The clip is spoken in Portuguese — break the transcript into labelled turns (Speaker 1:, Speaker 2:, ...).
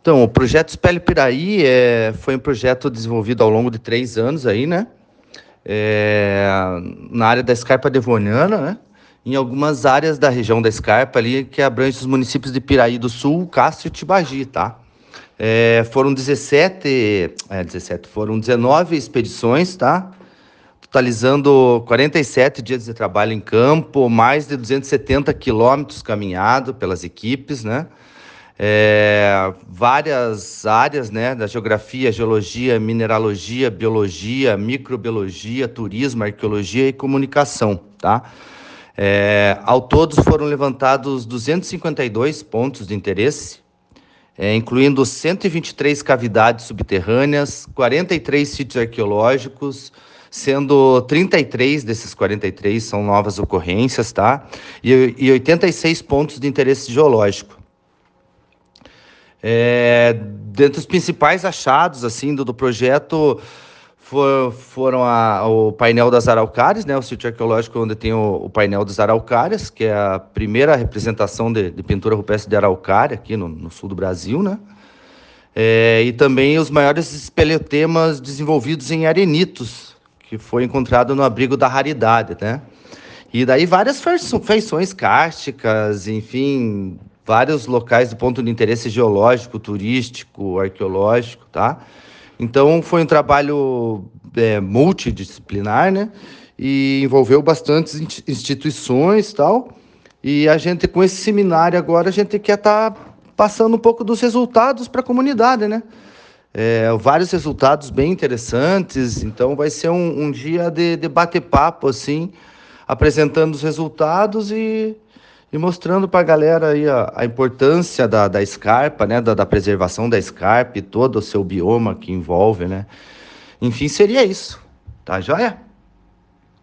Speaker 1: Então, o projeto Espelho Piraí é, foi um projeto desenvolvido ao longo de três anos aí, né? É, na área da Escarpa Devoniana, né? Em algumas áreas da região da Escarpa ali, que abrange os municípios de Piraí do Sul, Castro e Tibagi, tá? É, foram 17, é, 17, foram 19 expedições, tá? Totalizando 47 dias de trabalho em campo, mais de 270 quilômetros caminhado pelas equipes, né? É, várias áreas né, da geografia, geologia, mineralogia, biologia, microbiologia, turismo, arqueologia e comunicação. Tá? É, ao todo foram levantados 252 pontos de interesse, é, incluindo 123 cavidades subterrâneas, 43 sítios arqueológicos, sendo 33 desses 43 são novas ocorrências, tá? E, e 86 pontos de interesse geológico. É, dentre os principais achados assim do, do projeto for, foram a, o painel das araucárias, né, o sítio arqueológico onde tem o, o, painel das araucárias, que é a primeira representação de, de pintura rupestre de araucária aqui no, no sul do Brasil, né? É, e também os maiores espeleotemas desenvolvidos em arenitos, que foi encontrado no abrigo da raridade, né? E daí várias feições cársticas, enfim, vários locais do ponto de interesse geológico, turístico, arqueológico, tá? Então foi um trabalho é, multidisciplinar, né? E envolveu bastantes instituições tal. E a gente, com esse seminário agora, a gente quer estar tá passando um pouco dos resultados para a comunidade, né? É, vários resultados bem interessantes. Então vai ser um, um dia de, de bater-papo, assim, apresentando os resultados e e mostrando para a galera aí a, a, importância da, da escarpa, né, da, da preservação da escarpa e todo o seu bioma que envolve, né. Enfim, seria isso, tá joia?